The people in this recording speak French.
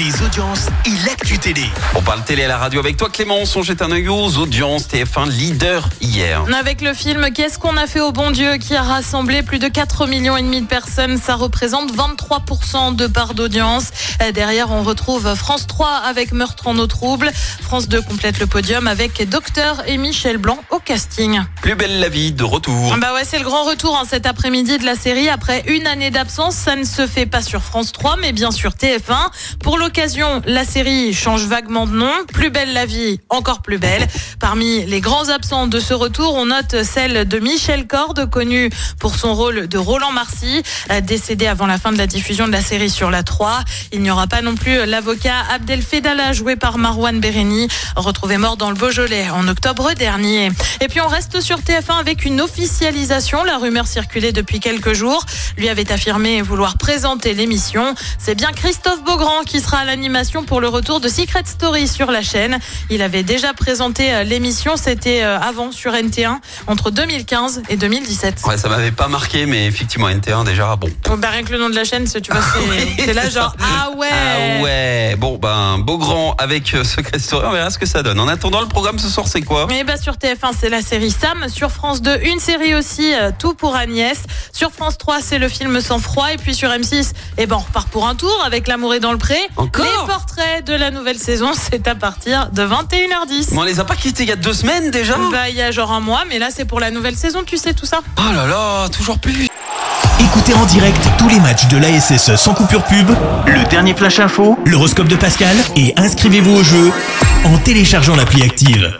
audiences et l'actu télé. On parle télé à la radio avec toi Clémence, on jette un œil aux audiences TF1 leader hier. Avec le film Qu'est-ce qu'on a fait au bon Dieu qui a rassemblé plus de 4 millions et demi de personnes, ça représente 23% de part d'audience. Euh, Derrière, on retrouve France 3 avec Meurtre en eau trouble. France 2 complète le podium avec Docteur et Michel Blanc au casting. Plus belle la vie de retour. Bah ouais, c'est le grand retour hein, cet après-midi de la série après une année d'absence. Ça ne se fait pas sur France 3, mais bien sur TF1. Pour l'occasion, la série change vaguement de nom. Plus belle la vie, encore plus belle. Parmi les grands absents de ce retour, on note celle de Michel Corde, connu pour son rôle de Roland Marcy, euh, décédé avant la fin de la diffusion de la série sur la 3. Il n'y aura pas non plus l'avocat Abdel Fedala, joué par Marwan Bereni, retrouvé mort dans le Beaujolais en octobre dernier. Et puis on reste sur TF1 avec une officialisation. La rumeur circulait depuis quelques jours. Lui avait affirmé vouloir présenter l'émission. C'est bien Christophe Beaugrand qui sera à l'animation pour le retour de Secret Story sur la chaîne. Il avait déjà présenté euh, l'émission, c'était euh, avant sur NT1 entre 2015 et 2017. Ouais, ça m'avait pas marqué, mais effectivement NT1 déjà bon. Bon, bah, rien que le nom de la chaîne, tu vois, c'est là genre ah ouais. Ah ouais. Bon ben beau grand avec euh, Secret Story, on verra ce que ça donne. En attendant le programme ce soir c'est quoi? Mais bah sur TF1, c'est la série Sam. Sur France 2, une série aussi, euh, Tout pour Agnès. Sur France 3, c'est le film Sans froid. Et puis sur M6, eh ben, on repart pour un tour avec L'amour est dans le pré. Encore Les portraits de la nouvelle saison, c'est à partir de 21h10. Bon, on les a pas quittés il y a deux semaines déjà? Bah, il y a genre un mois, mais là, c'est pour la nouvelle saison, tu sais tout ça. Oh là là, toujours plus. Écoutez en direct tous les matchs de l'ASSE sans coupure pub, le dernier flash info, l'horoscope de Pascal et inscrivez-vous au jeu en téléchargeant l'appli active.